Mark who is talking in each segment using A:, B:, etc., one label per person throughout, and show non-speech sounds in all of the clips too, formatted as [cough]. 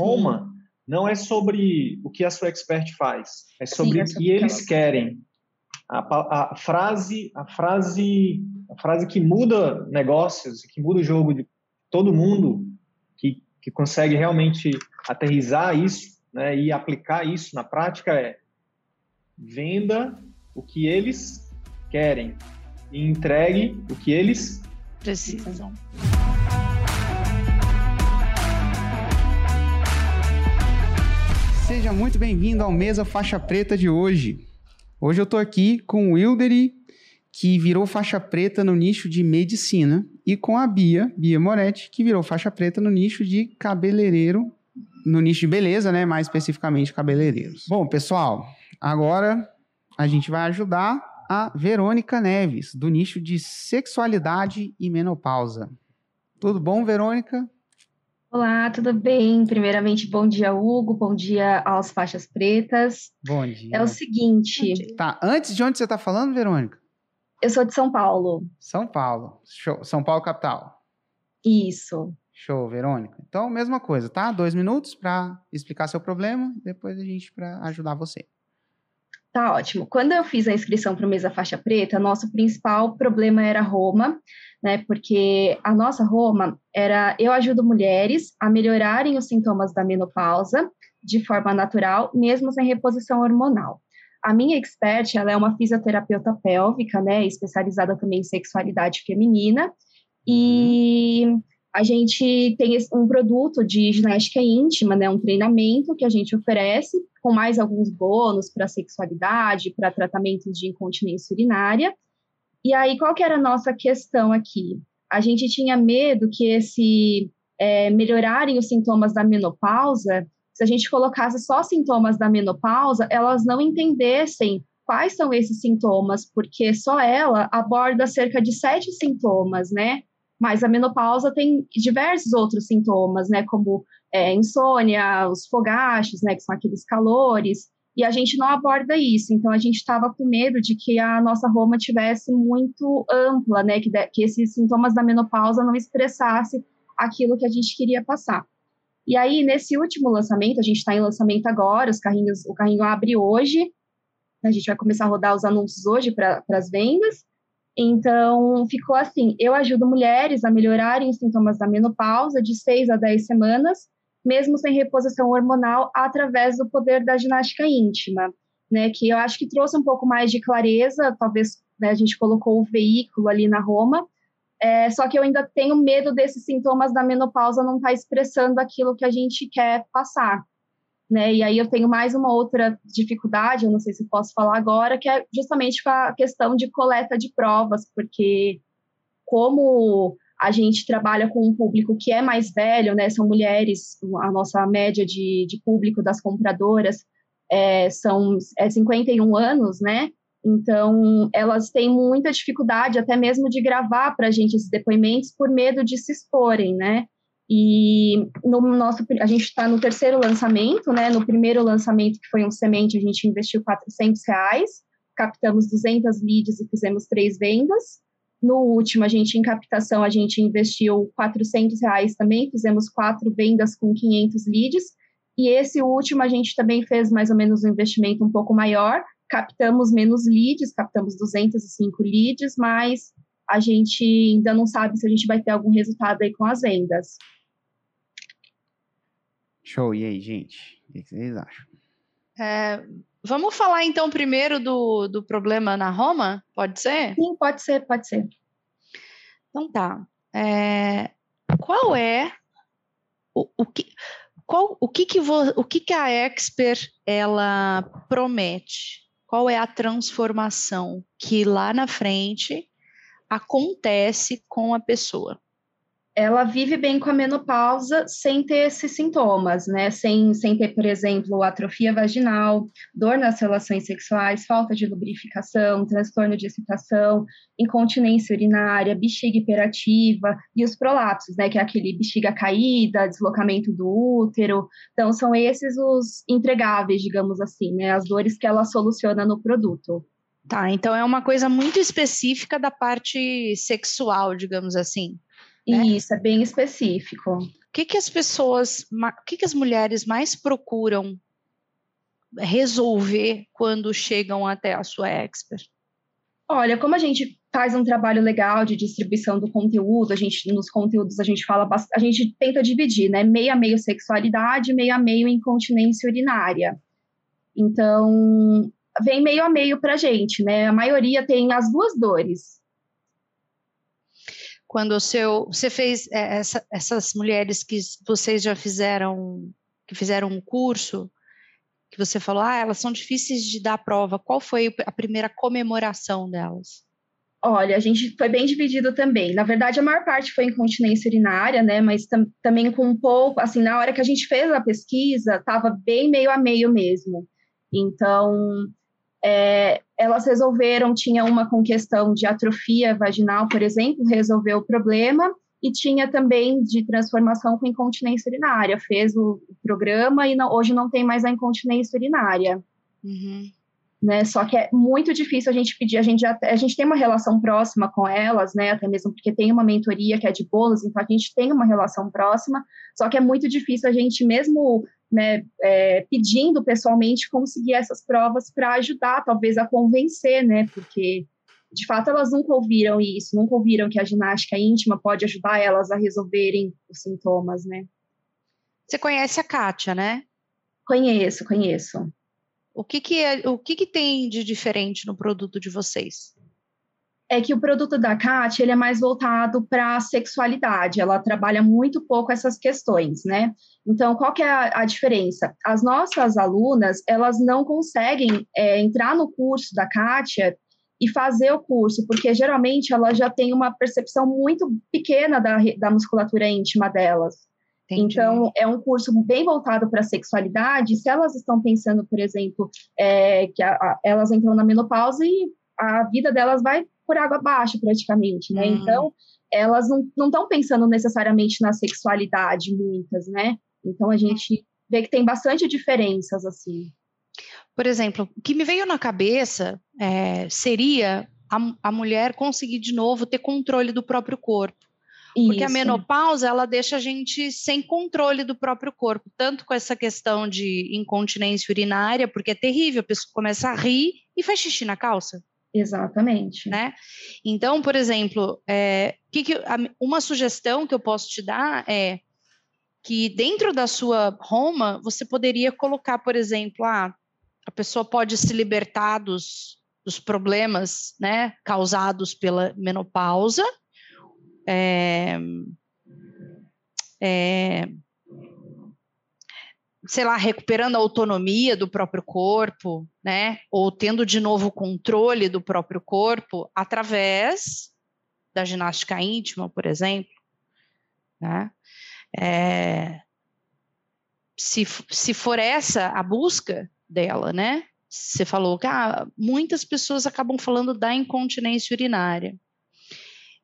A: Roma não é sobre o que a sua expert faz, é sobre Sim, o que eles querem. A, a, frase, a frase, a frase que muda negócios, que muda o jogo de todo mundo, que, que consegue realmente aterrizar isso, né, e aplicar isso na prática é venda o que eles querem e entregue o que eles precisam.
B: Seja muito bem-vindo ao Mesa Faixa Preta de hoje. Hoje eu tô aqui com o Wilderi, que virou faixa preta no nicho de medicina, e com a Bia, Bia Moretti, que virou faixa preta no nicho de cabeleireiro, no nicho de beleza, né? Mais especificamente cabeleireiros. Bom, pessoal, agora a gente vai ajudar a Verônica Neves, do nicho de sexualidade e menopausa. Tudo bom, Verônica?
C: Olá, tudo bem? Primeiramente, bom dia, Hugo. Bom dia aos faixas pretas.
B: Bom dia.
C: É o seguinte.
B: Tá, antes de onde você está falando, Verônica?
C: Eu sou de São Paulo.
B: São Paulo. Show. São Paulo, capital.
C: Isso.
B: Show, Verônica. Então, mesma coisa, tá? Dois minutos para explicar seu problema, depois a gente para ajudar você.
C: Tá ótimo. Quando eu fiz a inscrição para o Mesa Faixa Preta, nosso principal problema era Roma né? Porque a nossa Roma era eu ajudo mulheres a melhorarem os sintomas da menopausa de forma natural, mesmo sem reposição hormonal. A minha expert, ela é uma fisioterapeuta pélvica, né, especializada também em sexualidade feminina, e a gente tem um produto de ginástica íntima, né, um treinamento que a gente oferece com mais alguns bônus para sexualidade, para tratamentos de incontinência urinária, e aí, qual que era a nossa questão aqui? A gente tinha medo que esse é, melhorarem os sintomas da menopausa, se a gente colocasse só sintomas da menopausa, elas não entendessem quais são esses sintomas, porque só ela aborda cerca de sete sintomas, né? Mas a menopausa tem diversos outros sintomas, né? Como é, insônia, os fogachos, né? Que são aqueles calores e a gente não aborda isso. Então, a gente estava com medo de que a nossa Roma tivesse muito ampla, né, que, de, que esses sintomas da menopausa não expressasse aquilo que a gente queria passar. E aí, nesse último lançamento, a gente está em lançamento agora, os carrinhos, o carrinho abre hoje, a gente vai começar a rodar os anúncios hoje para as vendas. Então, ficou assim: eu ajudo mulheres a melhorarem os sintomas da menopausa de seis a dez semanas mesmo sem reposição hormonal, através do poder da ginástica íntima, né? Que eu acho que trouxe um pouco mais de clareza, talvez né, a gente colocou o veículo ali na Roma, é, só que eu ainda tenho medo desses sintomas da menopausa não estar tá expressando aquilo que a gente quer passar. Né? E aí eu tenho mais uma outra dificuldade, eu não sei se posso falar agora, que é justamente com a questão de coleta de provas, porque como a gente trabalha com um público que é mais velho, né? São mulheres, a nossa média de, de público das compradoras é, são é 51 anos, né? Então, elas têm muita dificuldade até mesmo de gravar para a gente esses depoimentos por medo de se exporem, né? E no nosso, a gente está no terceiro lançamento, né? No primeiro lançamento, que foi um semente, a gente investiu 400 reais, captamos 200 leads e fizemos três vendas. No último, a gente em captação, a gente investiu 400 reais também, fizemos quatro vendas com 500 leads. E esse último, a gente também fez mais ou menos um investimento um pouco maior, captamos menos leads, captamos 205 leads, mas a gente ainda não sabe se a gente vai ter algum resultado aí com as vendas.
B: Show, e aí, gente? O que vocês acham?
D: É, Vamos falar então primeiro do, do problema na Roma? Pode ser?
C: Sim, pode ser, pode ser.
D: Então tá. É, qual é o, o que qual, o que que vo, o que que a expert ela promete? Qual é a transformação que lá na frente acontece com a pessoa?
C: Ela vive bem com a menopausa sem ter esses sintomas, né? Sem, sem ter, por exemplo, atrofia vaginal, dor nas relações sexuais, falta de lubrificação, transtorno de excitação, incontinência urinária, bexiga hiperativa e os prolapsos, né? Que é aquele bexiga caída, deslocamento do útero. Então, são esses os entregáveis, digamos assim, né? As dores que ela soluciona no produto.
D: Tá, então é uma coisa muito específica da parte sexual, digamos assim.
C: Né? Isso, é bem específico. O
D: que, que as pessoas, o que, que as mulheres mais procuram resolver quando chegam até a sua expert?
C: Olha, como a gente faz um trabalho legal de distribuição do conteúdo, a gente nos conteúdos a gente fala a gente tenta dividir, né? Meio a meio sexualidade, meio a meio incontinência urinária. Então, vem meio a meio para a gente, né? A maioria tem as duas dores.
D: Quando o seu, você fez é, essa, essas mulheres que vocês já fizeram, que fizeram um curso, que você falou, ah, elas são difíceis de dar prova. Qual foi a primeira comemoração delas?
C: Olha, a gente foi bem dividido também. Na verdade, a maior parte foi incontinência urinária, né? Mas tam também com um pouco, assim, na hora que a gente fez a pesquisa, estava bem meio a meio mesmo. Então, é, elas resolveram, tinha uma com questão de atrofia vaginal, por exemplo, resolveu o problema, e tinha também de transformação com incontinência urinária. Fez o, programa e não, hoje não tem mais a incontinência urinária. Uhum. Né? Só que é muito difícil a gente pedir, a gente, já, a gente tem uma relação próxima com elas, né? Até mesmo porque tem uma mentoria que é de bolos, então a gente tem uma relação próxima, só que é muito difícil a gente, mesmo né, é, pedindo pessoalmente, conseguir essas provas para ajudar, talvez, a convencer, né? Porque de fato elas nunca ouviram isso, nunca ouviram que a ginástica íntima pode ajudar elas a resolverem os sintomas, né?
D: Você conhece a Kátia, né?
C: Conheço, conheço.
D: O que que, é, o que que tem de diferente no produto de vocês?
C: É que o produto da Kátia, ele é mais voltado para a sexualidade, ela trabalha muito pouco essas questões, né? Então, qual que é a, a diferença? As nossas alunas, elas não conseguem é, entrar no curso da Kátia e fazer o curso, porque geralmente ela já tem uma percepção muito pequena da, da musculatura íntima delas. Entendi. Então, é um curso bem voltado para a sexualidade. Se elas estão pensando, por exemplo, é, que a, a, elas entram na menopausa e a vida delas vai por água abaixo, praticamente, né? Hum. Então, elas não estão pensando necessariamente na sexualidade, muitas, né? Então, a gente vê que tem bastante diferenças, assim.
D: Por exemplo, o que me veio na cabeça é, seria a, a mulher conseguir de novo ter controle do próprio corpo. Porque Isso. a menopausa, ela deixa a gente sem controle do próprio corpo, tanto com essa questão de incontinência urinária, porque é terrível, a pessoa começa a rir e faz xixi na calça.
C: Exatamente.
D: Né? Então, por exemplo, é, que que, uma sugestão que eu posso te dar é que dentro da sua Roma, você poderia colocar, por exemplo, ah, a pessoa pode se libertar dos, dos problemas né, causados pela menopausa. É, é, sei lá, recuperando a autonomia do próprio corpo, né? Ou tendo de novo o controle do próprio corpo através da ginástica íntima, por exemplo, né? É, se, se for essa a busca, dela, né? Você falou que ah, muitas pessoas acabam falando da incontinência urinária.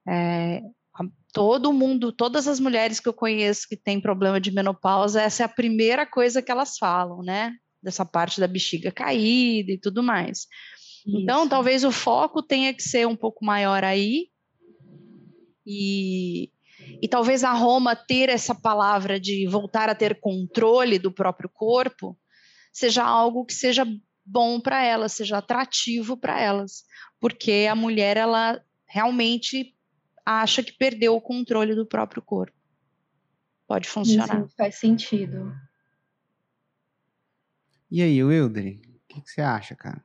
D: É, todo mundo, todas as mulheres que eu conheço que têm problema de menopausa, essa é a primeira coisa que elas falam, né? Dessa parte da bexiga caída e tudo mais. Então, Isso. Então, talvez o foco tenha que ser um pouco maior aí. E, e talvez a Roma ter essa palavra de voltar a ter controle do próprio corpo seja algo que seja bom para elas, seja atrativo para elas, porque a mulher ela realmente acha que perdeu o controle do próprio corpo. Pode funcionar. Isso
C: faz sentido.
B: E aí, Wilder, o que, que, você acha, cara?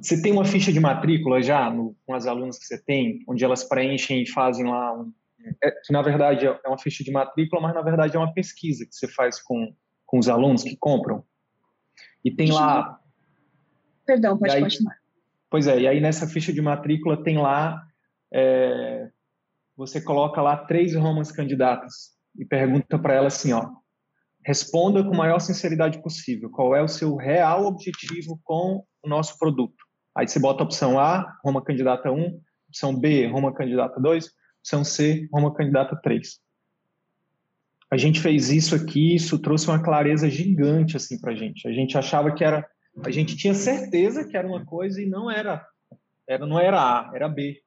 A: Você tem uma ficha de matrícula já no, com as alunas que você tem, onde elas preenchem e fazem lá um, é, que na verdade é uma ficha de matrícula, mas na verdade é uma pesquisa que você faz com, com os alunos que compram. E tem lá.
C: Perdão, pode aí, continuar.
A: Pois é, e aí nessa ficha de matrícula tem lá. É, você coloca lá três romas candidatas e pergunta para ela assim: ó, responda com a maior sinceridade possível. Qual é o seu real objetivo com o nosso produto? Aí você bota a opção A, Roma candidata 1, opção B, Roma candidata 2, opção C, Roma candidata 3 a gente fez isso aqui, isso trouxe uma clareza gigante assim para a gente. A gente achava que era, a gente tinha certeza que era uma coisa e não era, era não era A, era B.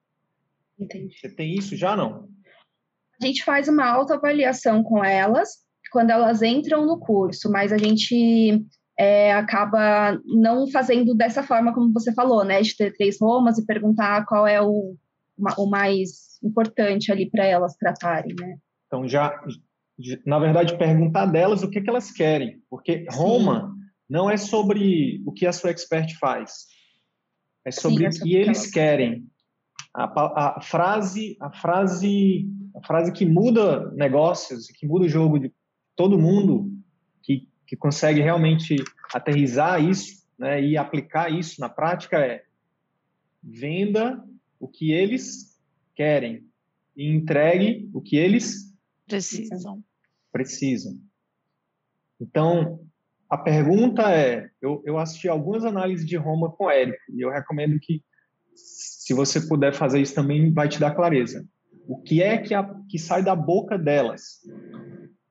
A: Entendi. Você tem isso já não?
C: A gente faz uma autoavaliação com elas quando elas entram no curso, mas a gente é, acaba não fazendo dessa forma como você falou, né? De ter três romas e perguntar qual é o, o mais importante ali para elas tratarem, né?
A: Então, já, na verdade, perguntar delas o que, que elas querem, porque Roma Sim. não é sobre o que a sua expert faz, é sobre Sim, é o que eles elas... querem. A, a, frase, a frase, a frase que muda negócios, que muda o jogo de todo mundo, que, que consegue realmente aterrizar isso, né, e aplicar isso na prática é venda o que eles querem e entregue o que eles
D: precisam.
A: Precisam. Então, a pergunta é: eu, eu assisti algumas análises de Roma com Érico, e eu recomendo que, se você puder fazer isso também, vai te dar clareza. O que é que, a, que sai da boca delas?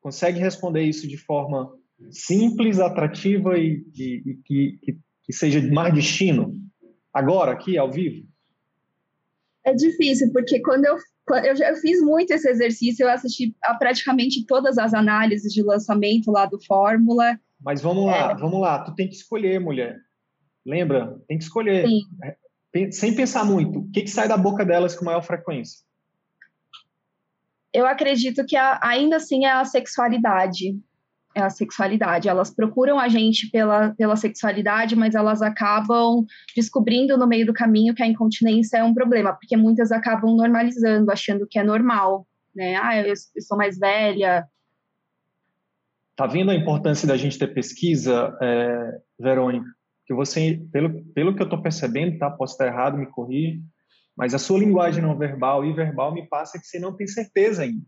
A: Consegue responder isso de forma simples, atrativa e, e, e que, que, seja mais destino? Agora, aqui, ao vivo?
C: É difícil, porque quando eu eu já fiz muito esse exercício, eu assisti a praticamente todas as análises de lançamento lá do Fórmula.
A: Mas vamos lá, é... vamos lá, tu tem que escolher, mulher. Lembra? Tem que escolher. Sim. Sem pensar muito. O que, que sai da boca delas com maior frequência?
C: Eu acredito que a, ainda assim é a sexualidade é a sexualidade. Elas procuram a gente pela, pela sexualidade, mas elas acabam descobrindo no meio do caminho que a incontinência é um problema, porque muitas acabam normalizando, achando que é normal, né? Ah, eu, eu sou mais velha.
A: Tá vendo a importância da gente ter pesquisa, é, Verônica? Que você, pelo, pelo que eu estou percebendo, tá? Posso estar errado, me corrija, mas a sua linguagem não verbal e verbal me passa que você não tem certeza ainda.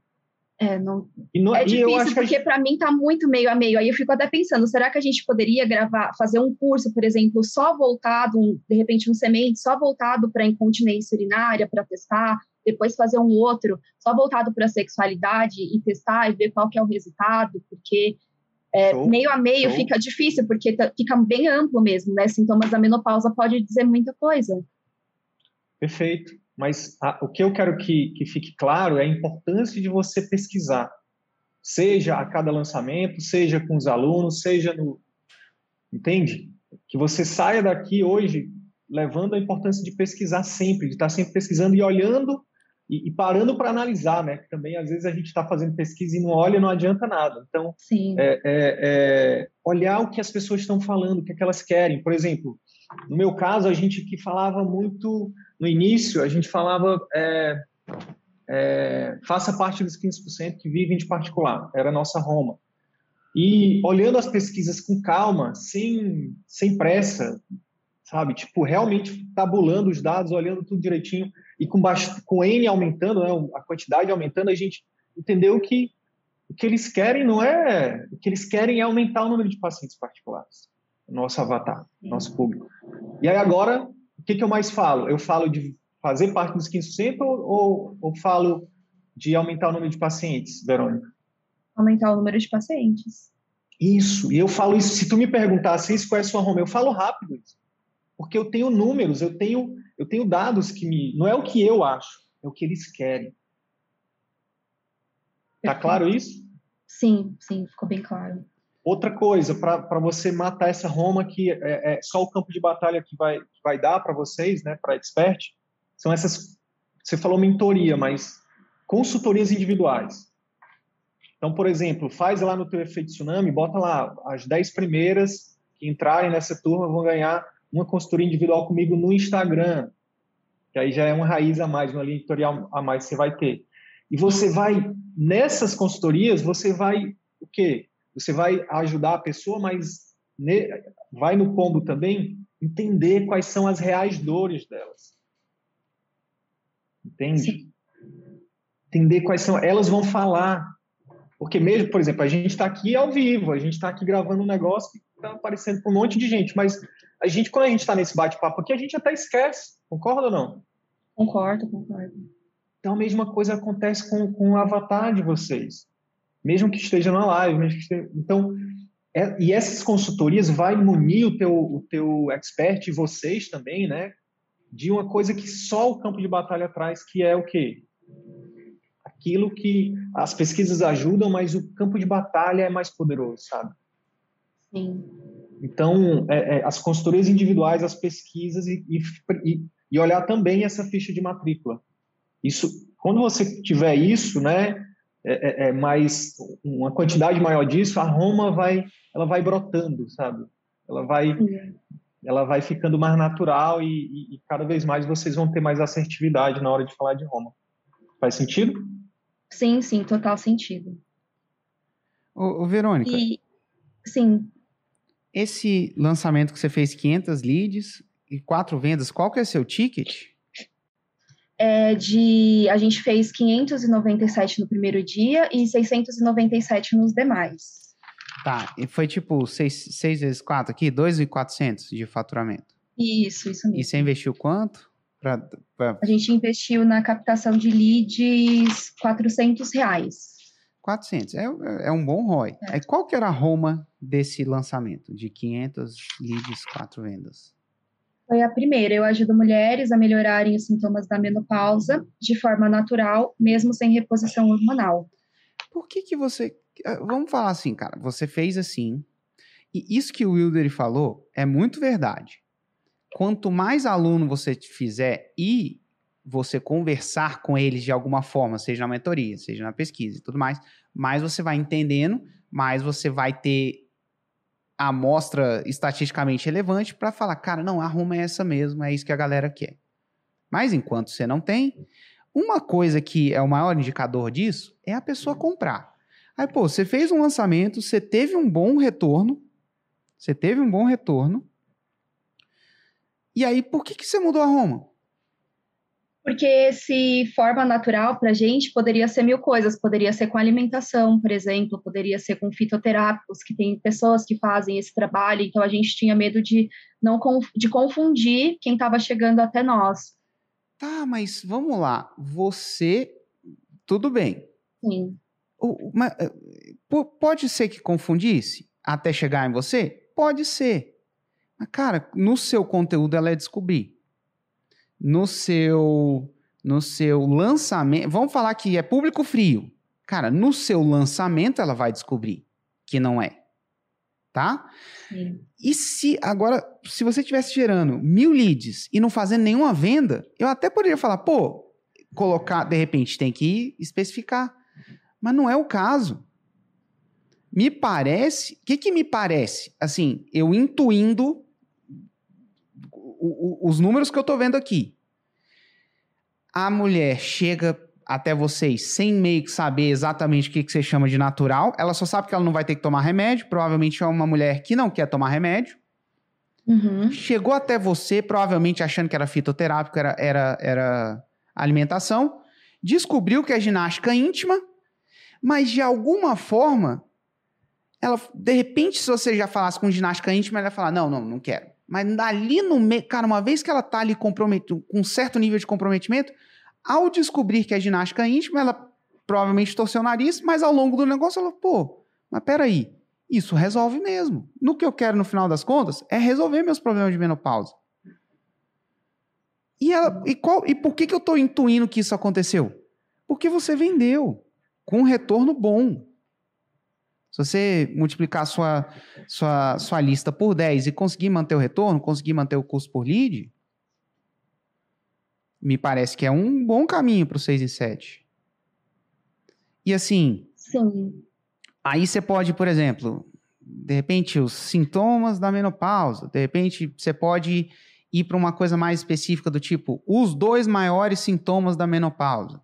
C: É, não, no, é difícil, porque gente... para mim tá muito meio a meio. Aí eu fico até pensando, será que a gente poderia gravar, fazer um curso, por exemplo, só voltado, de repente um semente, só voltado para incontinência urinária, para testar, depois fazer um outro, só voltado para sexualidade e testar e ver qual que é o resultado, porque é, meio a meio show. fica difícil, porque tá, fica bem amplo mesmo, né? Sintomas da menopausa pode dizer muita coisa.
A: Perfeito. Mas a, o que eu quero que, que fique claro é a importância de você pesquisar, seja a cada lançamento, seja com os alunos, seja no. Entende? Que você saia daqui hoje levando a importância de pesquisar sempre, de estar sempre pesquisando e olhando e, e parando para analisar, né? Também às vezes a gente está fazendo pesquisa e não olha, não adianta nada. Então, é, é, é, olhar o que as pessoas estão falando, o que, é que elas querem. Por exemplo, no meu caso, a gente que falava muito no início, a gente falava é, é, faça parte dos 15% que vivem de particular, era a nossa Roma. E olhando as pesquisas com calma, sem, sem pressa, sabe? Tipo, realmente tabulando os dados, olhando tudo direitinho e com, baixo, com N aumentando, né, a quantidade aumentando, a gente entendeu que o que eles querem não é. O que eles querem é aumentar o número de pacientes particulares nosso avatar, nosso público. E aí agora, o que, que eu mais falo? Eu falo de fazer parte dos 15% ou, ou, ou falo de aumentar o número de pacientes, Verônica?
C: Aumentar o número de pacientes.
A: Isso, e eu falo isso, se tu me perguntasse isso, qual é a sua Roma, eu falo rápido isso. Porque eu tenho números, eu tenho, eu tenho dados que me... Não é o que eu acho, é o que eles querem. Tá claro isso?
C: Sim, sim, ficou bem claro.
A: Outra coisa, para você matar essa Roma, que é, é, só o campo de batalha que vai, que vai dar para vocês, né, para expert, são essas. Você falou mentoria, mas consultorias individuais. Então, por exemplo, faz lá no teu efeito tsunami, bota lá as 10 primeiras que entrarem nessa turma vão ganhar uma consultoria individual comigo no Instagram, que aí já é uma raiz a mais, uma linha editorial a mais que você vai ter. E você vai, nessas consultorias, você vai o quê? você vai ajudar a pessoa, mas ne, vai no combo também entender quais são as reais dores delas. Entende? Sim. Entender quais são. Elas vão falar. Porque mesmo, por exemplo, a gente está aqui ao vivo, a gente está aqui gravando um negócio que está aparecendo para um monte de gente, mas a gente, quando a gente está nesse bate-papo aqui, a gente até esquece. Concorda ou não?
C: Concordo, concordo.
A: Então a mesma coisa acontece com, com o avatar de vocês mesmo que esteja na live. Esteja... Então, é, e essas consultorias vai munir o teu, o teu expert e vocês também, né? De uma coisa que só o campo de batalha traz, que é o quê? aquilo que as pesquisas ajudam, mas o campo de batalha é mais poderoso, sabe?
C: Sim.
A: Então, é, é, as consultorias individuais, as pesquisas e, e, e, olhar também essa ficha de matrícula. Isso, quando você tiver isso, né, é, é, é mais uma quantidade maior disso, a Roma vai, ela vai brotando, sabe? Ela vai, ela vai ficando mais natural e, e cada vez mais vocês vão ter mais assertividade na hora de falar de Roma. Faz sentido?
C: Sim, sim, total sentido.
B: Ô, ô Verônica.
C: E, sim.
B: Esse lançamento que você fez 500 leads e quatro vendas, qual que é seu ticket?
C: É de a gente fez 597 no primeiro dia e 697 nos demais.
B: Tá, e foi tipo 6, 6 vezes 4 aqui, 2.400 de faturamento.
C: Isso, isso mesmo.
B: E você investiu quanto? Pra,
C: pra... A gente investiu na captação de leads 400 reais.
B: 400, é, é um bom ROI. É. Aí qual que era a Roma desse lançamento, de 500 leads, 4 vendas?
C: Foi a primeira. Eu ajudo mulheres a melhorarem os sintomas da menopausa de forma natural, mesmo sem reposição hormonal.
B: Por que que você... Ah, vamos falar assim, cara. Você fez assim, e isso que o Wilder falou é muito verdade. Quanto mais aluno você fizer e você conversar com eles de alguma forma, seja na mentoria, seja na pesquisa e tudo mais, mais você vai entendendo, mais você vai ter a amostra estatisticamente relevante para falar, cara, não, a Roma é essa mesmo, é isso que a galera quer. Mas enquanto você não tem, uma coisa que é o maior indicador disso é a pessoa comprar. Aí, pô, você fez um lançamento, você teve um bom retorno, você teve um bom retorno, e aí por que, que você mudou a Roma?
C: Porque se forma natural para a gente poderia ser mil coisas, poderia ser com alimentação, por exemplo, poderia ser com fitoterápicos, que tem pessoas que fazem esse trabalho, então a gente tinha medo de não de confundir quem estava chegando até nós.
B: Tá, mas vamos lá, você tudo bem?
C: Sim.
B: O, mas, eh, pode ser que confundisse até chegar em você? Pode ser. Mas, cara, no seu conteúdo ela é descobrir no seu no seu lançamento, vamos falar que é público frio. Cara, no seu lançamento ela vai descobrir que não é. Tá?
C: Sim.
B: E se agora, se você estivesse gerando mil leads e não fazendo nenhuma venda, eu até poderia falar, pô, colocar, de repente tem que especificar. Mas não é o caso. Me parece, o que, que me parece? Assim, eu intuindo o, o, os números que eu estou vendo aqui. A mulher chega até vocês sem meio que saber exatamente o que, que você chama de natural. Ela só sabe que ela não vai ter que tomar remédio. Provavelmente é uma mulher que não quer tomar remédio.
C: Uhum.
B: Chegou até você, provavelmente achando que era fitoterápico, era, era, era alimentação. Descobriu que é ginástica íntima, mas de alguma forma, ela, de repente, se você já falasse com ginástica íntima, ela ia falar: não, não, não quero. Mas ali no meio, cara, uma vez que ela tá ali com um certo nível de comprometimento, ao descobrir que é ginástica íntima, ela provavelmente torceu o nariz, mas ao longo do negócio ela, pô, mas peraí, isso resolve mesmo. No que eu quero no final das contas é resolver meus problemas de menopausa. E, ela, e, qual, e por que, que eu estou intuindo que isso aconteceu? Porque você vendeu com um retorno bom. Se você multiplicar sua, sua, sua lista por 10 e conseguir manter o retorno, conseguir manter o custo por lead, me parece que é um bom caminho para o 6 e 7. E assim.
C: Sim.
B: Aí você pode, por exemplo, de repente, os sintomas da menopausa, de repente, você pode ir para uma coisa mais específica do tipo os dois maiores sintomas da menopausa.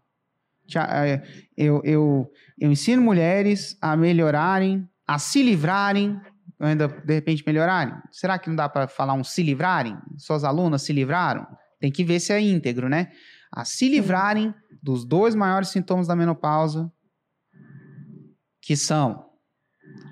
B: É, eu, eu, eu ensino mulheres a melhorarem, a se livrarem, ainda de repente melhorarem. Será que não dá para falar um se livrarem? Suas alunas se livraram? Tem que ver se é íntegro, né? A se livrarem dos dois maiores sintomas da menopausa, que são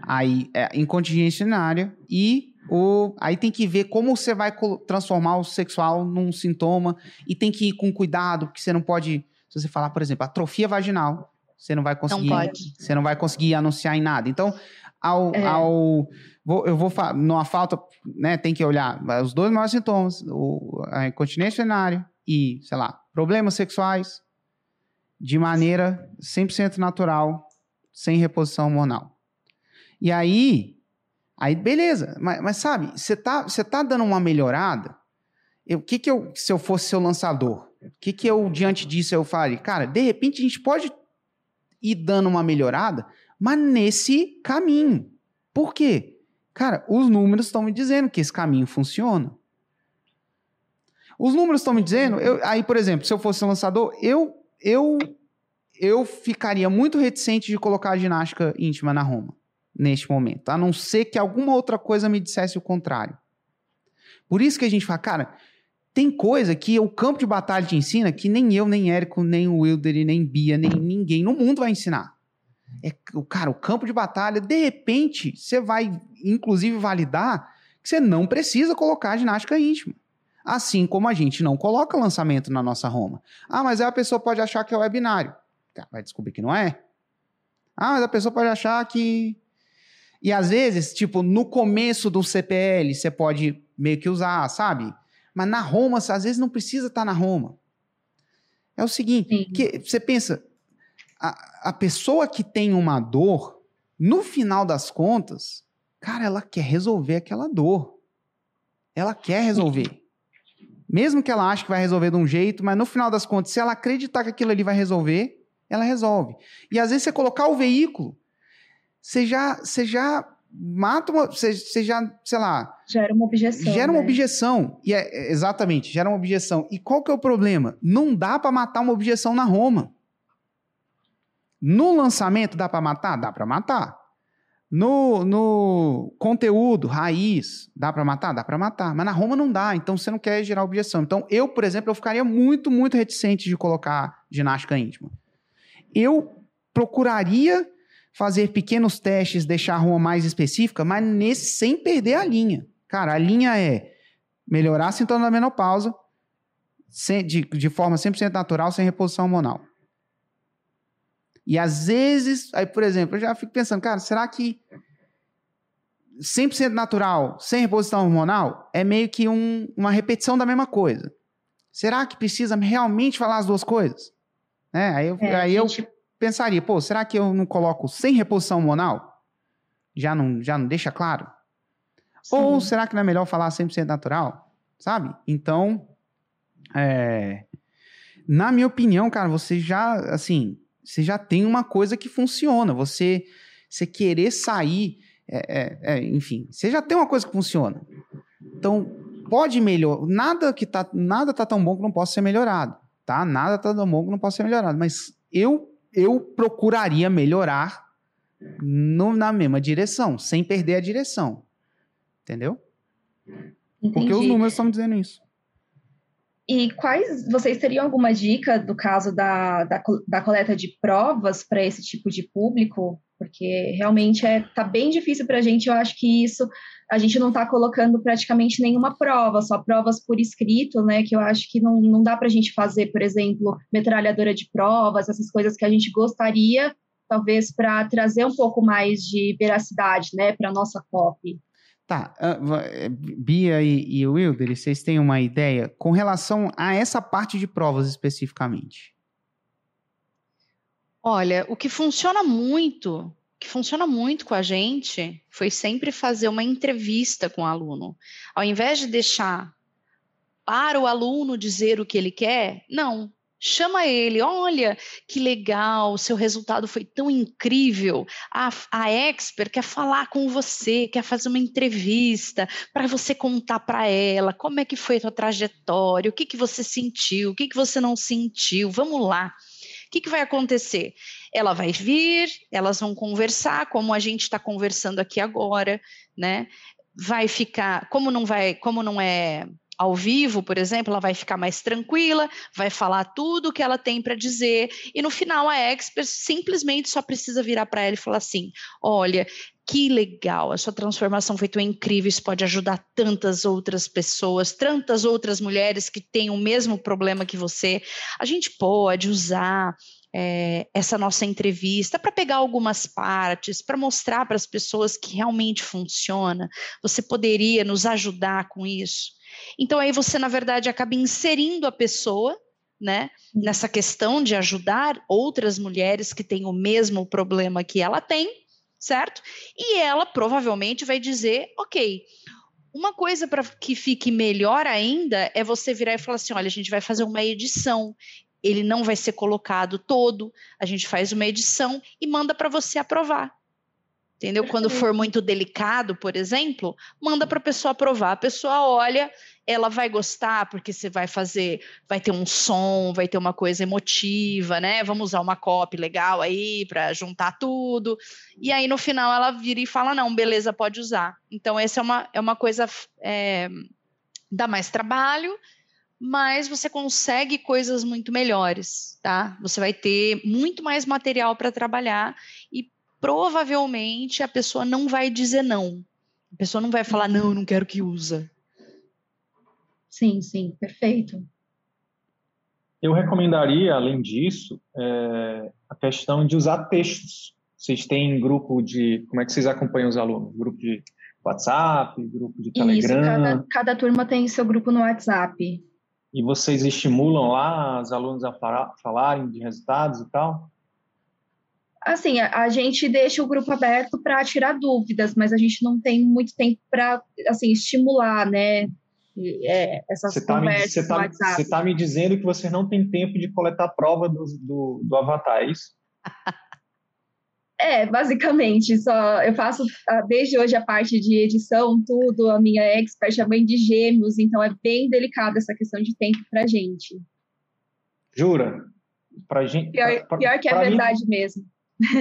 B: aí é, incontinência urinária e o, aí tem que ver como você vai transformar o sexual num sintoma e tem que ir com cuidado, porque você não pode se você falar, por exemplo, atrofia vaginal, você não vai conseguir. Não. Você não vai conseguir anunciar em nada. Então, ao. É. ao vou, eu vou numa falta, né? Tem que olhar os dois maiores sintomas: o, a incontinência urinária e, sei lá, problemas sexuais. de maneira 100% natural, sem reposição hormonal. E aí, aí beleza, mas, mas sabe, você tá, tá dando uma melhorada. O que que eu, se eu fosse seu lançador, o que que eu, diante disso, eu faria? Cara, de repente a gente pode ir dando uma melhorada, mas nesse caminho. Por quê? Cara, os números estão me dizendo que esse caminho funciona. Os números estão me dizendo, eu, aí, por exemplo, se eu fosse lançador, eu, eu, eu ficaria muito reticente de colocar a ginástica íntima na Roma, neste momento, a não ser que alguma outra coisa me dissesse o contrário. Por isso que a gente fala, cara, tem coisa que o campo de batalha te ensina que nem eu, nem Érico, nem o Wilder, nem Bia, nem ninguém no mundo vai ensinar. É, cara, o campo de batalha, de repente, você vai, inclusive, validar que você não precisa colocar ginástica íntima. Assim como a gente não coloca lançamento na nossa Roma. Ah, mas aí a pessoa pode achar que é webinário. Vai descobrir que não é. Ah, mas a pessoa pode achar que. E às vezes, tipo, no começo do CPL, você pode meio que usar, sabe? Mas na Roma, às vezes não precisa estar tá na Roma. É o seguinte, que você pensa, a, a pessoa que tem uma dor, no final das contas, cara, ela quer resolver aquela dor. Ela quer resolver. Mesmo que ela ache que vai resolver de um jeito, mas no final das contas, se ela acreditar que aquilo ali vai resolver, ela resolve. E às vezes você colocar o veículo, você já, você já mata uma. Você, você já, sei lá.
C: Gera uma objeção.
B: Gera uma né? objeção. E é, exatamente, gera uma objeção. E qual que é o problema? Não dá para matar uma objeção na Roma. No lançamento dá para matar? Dá para matar. No, no conteúdo, raiz, dá para matar? Dá para matar. Mas na Roma não dá, então você não quer gerar objeção. Então eu, por exemplo, eu ficaria muito, muito reticente de colocar ginástica íntima. Eu procuraria fazer pequenos testes, deixar a Roma mais específica, mas nesse, sem perder a linha. Cara, a linha é melhorar a sintoma da menopausa sem, de, de forma 100% natural, sem reposição hormonal. E às vezes, aí, por exemplo, eu já fico pensando, cara, será que 100% natural, sem reposição hormonal, é meio que um, uma repetição da mesma coisa? Será que precisa realmente falar as duas coisas? Né? Aí, eu, é, aí gente... pensaria, pô, será que eu não coloco sem reposição hormonal? Já não, já não deixa claro? Sim. Ou será que não é melhor falar 100% natural? Sabe? Então, é, na minha opinião, cara, você já, assim, você já tem uma coisa que funciona. Você, você querer sair, é, é, é, enfim, você já tem uma coisa que funciona. Então, pode melhorar. Nada que tá, nada tá tão bom que não possa ser melhorado, tá? Nada tá tão bom que não possa ser melhorado. Mas eu, eu procuraria melhorar no, na mesma direção, sem perder a direção. Entendeu? Entendi. Porque os números estão dizendo isso.
C: E quais vocês teriam alguma dica do caso da, da, da coleta de provas para esse tipo de público? Porque realmente é tá bem difícil para a gente. Eu acho que isso a gente não está colocando praticamente nenhuma prova, só provas por escrito, né? Que eu acho que não, não dá para a gente fazer, por exemplo, metralhadora de provas, essas coisas que a gente gostaria, talvez, para trazer um pouco mais de veracidade, né, para nossa COP.
B: Tá, uh, Bia e, e Wilder, vocês têm uma ideia com relação a essa parte de provas especificamente?
D: Olha, o que funciona muito, que funciona muito com a gente foi sempre fazer uma entrevista com o aluno. Ao invés de deixar para o aluno dizer o que ele quer, não, Chama ele, olha que legal, seu resultado foi tão incrível. A, a expert quer falar com você, quer fazer uma entrevista para você contar para ela como é que foi a sua trajetória, o que, que você sentiu, o que, que você não sentiu. Vamos lá. O que, que vai acontecer? Ela vai vir, elas vão conversar, como a gente está conversando aqui agora, né? Vai ficar, como não vai, como não é ao vivo, por exemplo, ela vai ficar mais tranquila, vai falar tudo o que ela tem para dizer, e no final a expert simplesmente só precisa virar para ela e falar assim: olha, que legal, a sua transformação foi tão incrível, isso pode ajudar tantas outras pessoas, tantas outras mulheres que têm o mesmo problema que você. A gente pode usar é, essa nossa entrevista para pegar algumas partes, para mostrar para as pessoas que realmente funciona. Você poderia nos ajudar com isso? Então aí você, na verdade, acaba inserindo a pessoa né? Nessa questão de ajudar outras mulheres que têm o mesmo problema que ela tem, certo? E ela provavelmente vai dizer, ok. Uma coisa para que fique melhor ainda é você virar e falar assim: olha, a gente vai fazer uma edição ele não vai ser colocado todo, a gente faz uma edição e manda para você aprovar. Entendeu? Quando for muito delicado, por exemplo, manda para a pessoa aprovar. A pessoa olha, ela vai gostar porque você vai fazer, vai ter um som, vai ter uma coisa emotiva, né? Vamos usar uma copy legal aí para juntar tudo. E aí no final ela vira e fala: não, beleza, pode usar. Então, essa é uma, é uma coisa. É, dá mais trabalho, mas você consegue coisas muito melhores, tá? Você vai ter muito mais material para trabalhar e provavelmente a pessoa não vai dizer não. A pessoa não vai falar não, eu não quero que usa.
C: Sim, sim, perfeito.
A: Eu recomendaria, além disso, é, a questão de usar textos. Vocês têm grupo de. Como é que vocês acompanham os alunos? Grupo de WhatsApp, grupo de Telegram? Isso,
C: cada, cada turma tem seu grupo no WhatsApp
A: e vocês estimulam lá os alunos a falarem de resultados e tal?
C: Assim, a, a gente deixa o grupo aberto para tirar dúvidas, mas a gente não tem muito tempo para assim estimular, né? É, essas você tá conversas
A: você tá, está me dizendo que você não tem tempo de coletar prova do, do, do avatar, é isso? [laughs]
C: É, basicamente, só eu faço ah, desde hoje a parte de edição, tudo, a minha expert é mãe de gêmeos, então é bem delicada essa questão de tempo pra gente.
A: Jura? Pra gente,
C: pior, pra, pior que é verdade mim, mesmo.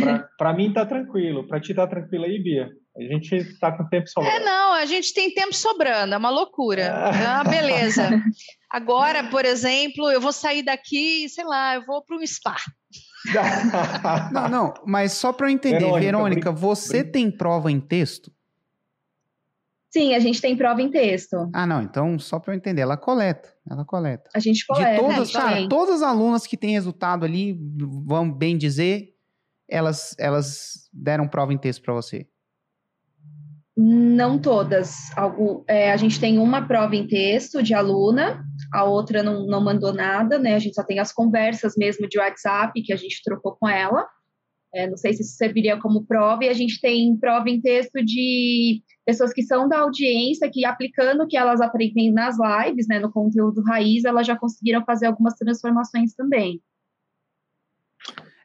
A: Pra, pra, mim tá tranquilo, pra ti tá tranquilo aí, Bia? A gente tá com tempo sobrando.
D: É, não, a gente tem tempo sobrando, é uma loucura. Ah, ah beleza. [laughs] Agora, por exemplo, eu vou sair daqui, sei lá, eu vou para um spa [laughs]
B: não, não, mas só para eu entender, Verônica, Verônica brin... você brin... tem prova em texto?
C: Sim, a gente tem prova em texto.
B: Ah, não, então só para eu entender, ela coleta, ela coleta.
C: A gente coleta.
B: De todas, cara, todas as alunas que têm resultado ali, vamos bem dizer, elas, elas deram prova em texto para você.
C: Não todas. Algo, é, a gente tem uma prova em texto de aluna, a outra não, não mandou nada, né? A gente só tem as conversas mesmo de WhatsApp que a gente trocou com ela. É, não sei se isso serviria como prova, e a gente tem prova em texto de pessoas que são da audiência, que aplicando o que elas aprendem nas lives, né, no conteúdo raiz, elas já conseguiram fazer algumas transformações também.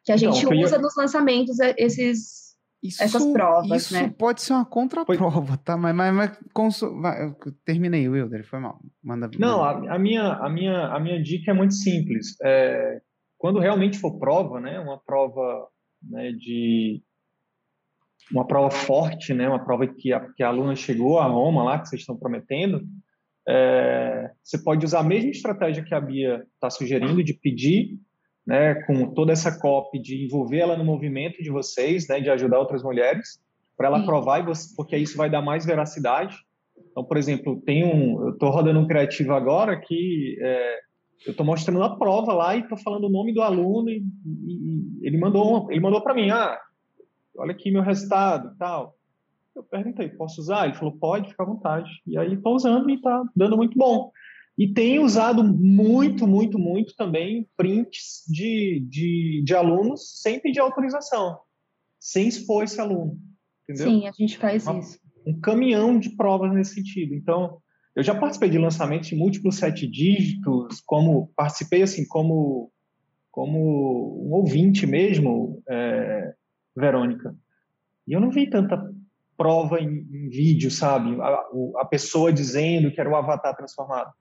C: Que a então, gente usa nos lançamentos é, esses isso, essas provas,
B: isso
C: né?
B: pode ser uma contraprova, tá? Mas, mas, mas consu... Vai, terminei, Wilder, foi mal. Manda,
A: Não, a, a, minha, a, minha, a minha dica é muito simples. É, quando realmente for prova, né? Uma prova né, de uma prova forte, né? Uma prova que a, que a aluna chegou a Roma lá, que vocês estão prometendo. É, você pode usar a mesma estratégia que a Bia está sugerindo de pedir né, com toda essa copy de envolver ela no movimento de vocês, né, de ajudar outras mulheres, para ela Sim. provar, porque isso vai dar mais veracidade. Então, por exemplo, tem um, eu estou rodando um criativo agora que é, eu estou mostrando a prova lá e estou falando o nome do aluno e, e, e ele mandou, ele mandou para mim, ah, olha aqui meu resultado, tal. Eu perguntei, posso usar? Ele falou, pode, fica à vontade. E aí estou usando e está dando muito bom. E tem usado muito, muito, muito também prints de, de, de alunos sem pedir autorização, sem expor esse aluno. Entendeu?
C: Sim, a gente faz
A: Uma,
C: isso.
A: Um caminhão de provas nesse sentido. Então, eu já participei de lançamentos de múltiplos sete dígitos, como participei assim como como um ouvinte mesmo, é, Verônica. E eu não vi tanta prova em, em vídeo, sabe? A, a, pessoa dizendo que era o avatar transformado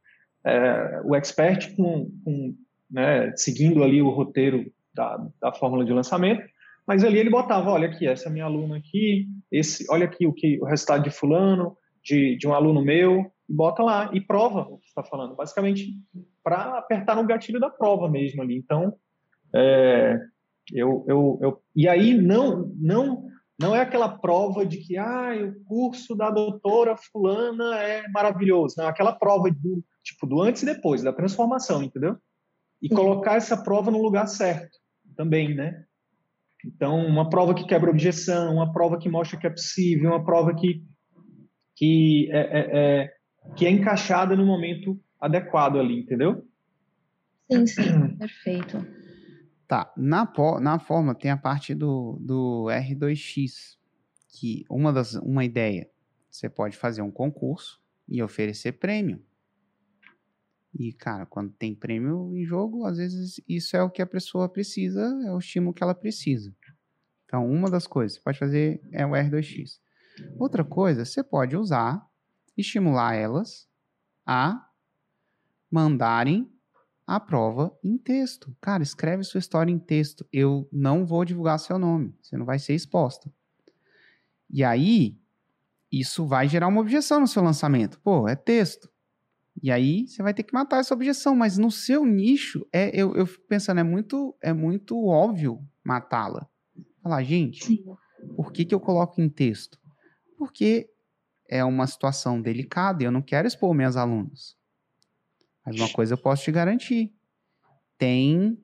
A: é, o expert com, com né, seguindo ali o roteiro da, da fórmula de lançamento, mas ali ele botava, olha aqui, essa é minha aluna aqui, esse, olha aqui o que o resultado de fulano, de, de um aluno meu, e bota lá e prova o que está falando, basicamente para apertar no gatilho da prova mesmo ali. Então, é, eu, eu, eu, e aí não não não é aquela prova de que ah, o curso da doutora fulana é maravilhoso, não, é aquela prova do tipo, do antes e depois, da transformação, entendeu? E colocar essa prova no lugar certo também, né? Então, uma prova que quebra objeção, uma prova que mostra que é possível, uma prova que, que, é, é, é que é encaixada no momento adequado ali, entendeu?
C: Sim, sim, perfeito.
B: Tá, na, na forma tem a parte do, do R2X, que uma, das, uma ideia, você pode fazer um concurso e oferecer prêmio. E, cara, quando tem prêmio em jogo, às vezes isso é o que a pessoa precisa, é o estímulo que ela precisa. Então, uma das coisas que você pode fazer é o R2X. Outra coisa, você pode usar, estimular elas a mandarem a prova em texto. Cara, escreve sua história em texto. Eu não vou divulgar seu nome. Você não vai ser exposta. E aí, isso vai gerar uma objeção no seu lançamento. Pô, é texto. E aí você vai ter que matar essa objeção, mas no seu nicho, é, eu, eu fico pensando, é muito, é muito óbvio matá-la. Falar, gente, Sim. por que, que eu coloco em texto? Porque é uma situação delicada e eu não quero expor minhas alunas. Mas uma coisa eu posso te garantir. Tem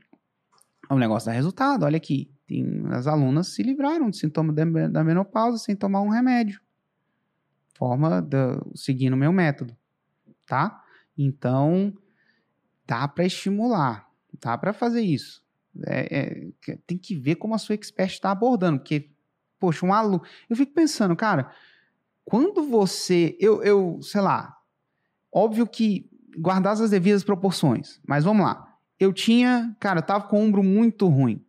B: o um negócio da resultado. Olha aqui. Tem, as alunas se livraram de sintoma da menopausa sem tomar um remédio. Forma de, seguindo o meu método. Tá? Então, dá para estimular. Dá para fazer isso. É, é, tem que ver como a sua expert está abordando. Porque, poxa, um aluno. Eu fico pensando, cara, quando você. Eu, eu sei lá. Óbvio que guardadas as devidas proporções. Mas vamos lá. Eu tinha, cara, eu tava com o ombro muito ruim.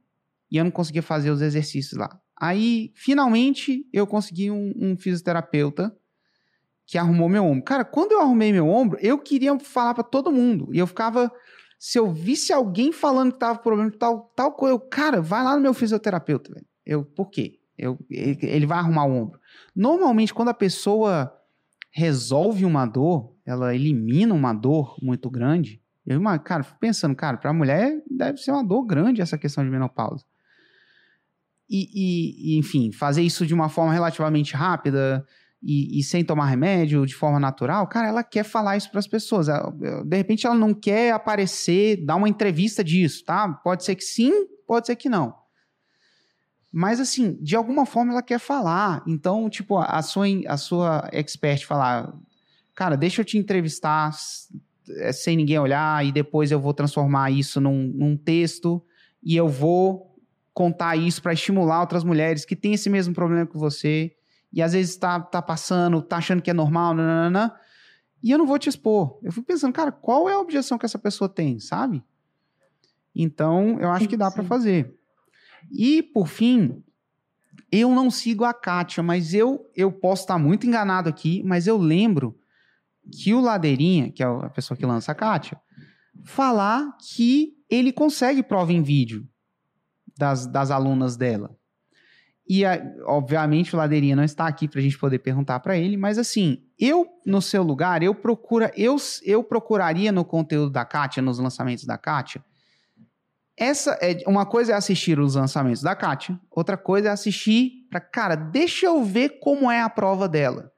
B: E eu não conseguia fazer os exercícios lá. Aí, finalmente, eu consegui um, um fisioterapeuta que arrumou meu ombro. Cara, quando eu arrumei meu ombro, eu queria falar para todo mundo. E eu ficava. Se eu visse alguém falando que tava problema de tal, tal coisa, eu, cara, vai lá no meu fisioterapeuta, velho. Eu, por quê? Eu, ele vai arrumar o ombro. Normalmente, quando a pessoa resolve uma dor, ela elimina uma dor muito grande. Eu, cara, fico pensando, cara, para a mulher deve ser uma dor grande essa questão de menopausa. E, e, enfim, fazer isso de uma forma relativamente rápida e, e, sem tomar remédio, de forma natural, cara, ela quer falar isso para as pessoas. De repente, ela não quer aparecer, dar uma entrevista disso, tá? Pode ser que sim, pode ser que não. Mas, assim, de alguma forma ela quer falar. Então, tipo, a sua, a sua expert falar, cara, deixa eu te entrevistar é, sem ninguém olhar e depois eu vou transformar isso num, num texto e eu vou contar isso para estimular outras mulheres que têm esse mesmo problema que você e às vezes tá, tá passando, tá achando que é normal, nanana, e eu não vou te expor. Eu fico pensando, cara, qual é a objeção que essa pessoa tem, sabe? Então, eu acho que dá para fazer. E, por fim, eu não sigo a Kátia, mas eu, eu posso estar muito enganado aqui, mas eu lembro que o Ladeirinha, que é a pessoa que lança a Kátia, falar que ele consegue prova em vídeo das, das alunas dela. E, obviamente, o Ladeirinha não está aqui para a gente poder perguntar para ele, mas assim, eu, no seu lugar, eu procura, eu, eu procuraria no conteúdo da Kátia, nos lançamentos da Kátia, essa é uma coisa é assistir os lançamentos da Kátia, outra coisa é assistir para, cara, deixa eu ver como é a prova dela.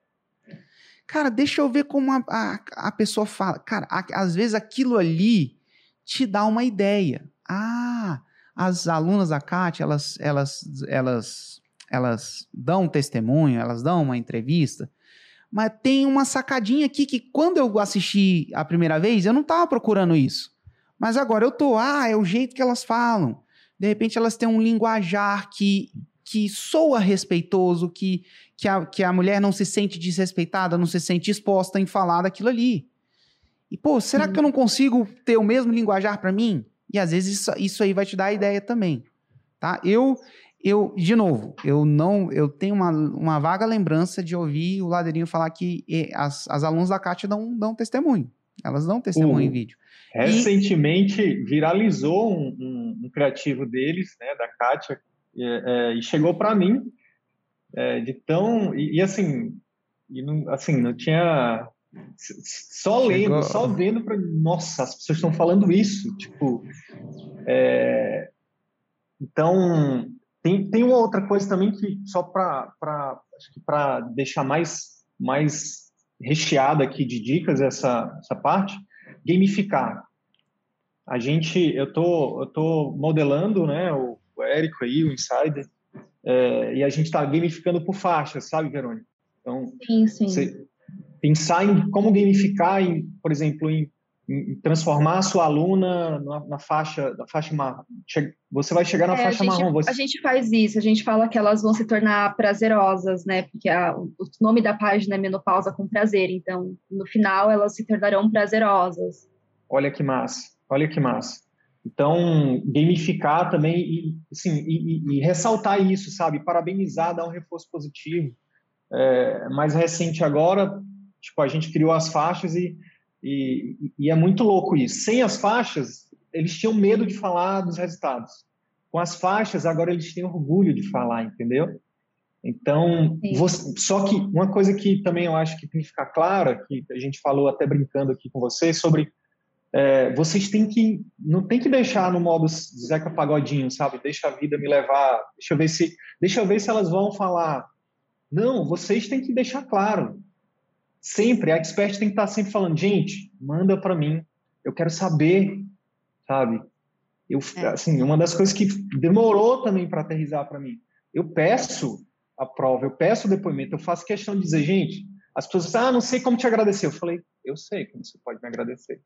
B: Cara, deixa eu ver como a, a, a pessoa fala. Cara, a, às vezes aquilo ali te dá uma ideia. Ah, as alunas da Kátia, elas, elas, elas, elas dão um testemunho, elas dão uma entrevista, mas tem uma sacadinha aqui que quando eu assisti a primeira vez, eu não estava procurando isso. Mas agora eu tô, ah, é o jeito que elas falam. De repente elas têm um linguajar que, que soa respeitoso, que, que, a, que a mulher não se sente desrespeitada, não se sente exposta em falar daquilo ali. E, pô, será Sim. que eu não consigo ter o mesmo linguajar para mim? E às vezes isso, isso aí vai te dar a ideia também. Tá? Eu, eu, de novo, eu não, eu tenho uma, uma vaga lembrança de ouvir o Ladeirinho falar que as, as alunas da Kátia dão, dão testemunho. Elas dão testemunho em vídeo.
A: Recentemente e... viralizou um, um, um, criativo deles, né, da Kátia, e, é, e chegou para mim é, de tão e, e assim, e não, assim não tinha só Chegou. lendo, só vendo para nossa, as pessoas estão falando isso, tipo, é, então tem, tem uma outra coisa também que só para para deixar mais mais recheada aqui de dicas essa essa parte, gamificar. A gente, eu tô eu tô modelando, né, o, o Érico aí, o Insider, é, e a gente está gamificando por faixas, sabe, Verônica? Então,
C: sim, sim.
A: Pensar em como gamificar, em, por exemplo, em em transformar a sua aluna na, na faixa, na faixa marrom. Você vai chegar na é, faixa
C: a gente,
A: marrom. Você...
C: A gente faz isso, a gente fala que elas vão se tornar prazerosas, né? Porque a, o nome da página é Menopausa com Prazer, então no final elas se tornarão prazerosas.
A: Olha que massa, olha que massa. Então, gamificar também e, assim, e, e, e ressaltar isso, sabe? Parabenizar, dar um reforço positivo. É, mais recente agora, tipo, a gente criou as faixas e e, e, é muito louco isso. Sem as faixas, eles tinham medo de falar dos resultados. Com as faixas, agora eles têm orgulho de falar, entendeu? Então, você, só que uma coisa que também eu acho que tem que ficar clara, que a gente falou até brincando aqui com vocês, sobre é, vocês têm que, não tem que deixar no modo Zeca Pagodinho, sabe? Deixa a vida me levar, deixa eu ver se, deixa eu ver se elas vão falar. Não, vocês têm que deixar claro sempre, a expert tem que estar sempre falando, gente, manda para mim, eu quero saber, sabe? Eu, é. assim, uma das coisas que demorou também para aterrizar para mim, eu peço a prova, eu peço o depoimento, eu faço questão de dizer, gente, as pessoas ah, não sei como te agradecer. Eu falei, eu sei como você pode me agradecer.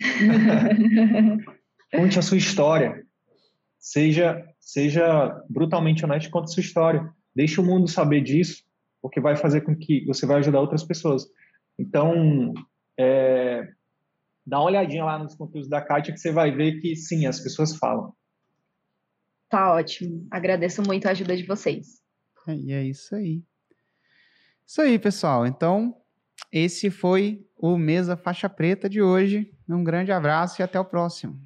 A: [laughs] Conte a sua história. Seja, seja brutalmente honesto, conte a sua história. Deixe o mundo saber disso porque vai fazer com que você vai ajudar outras pessoas. Então, é, dá uma olhadinha lá nos conteúdos da Kátia que você vai ver que sim, as pessoas falam.
C: Tá ótimo. Agradeço muito a ajuda de vocês.
B: E é isso aí. Isso aí, pessoal. Então, esse foi o Mesa Faixa Preta de hoje. Um grande abraço e até o próximo.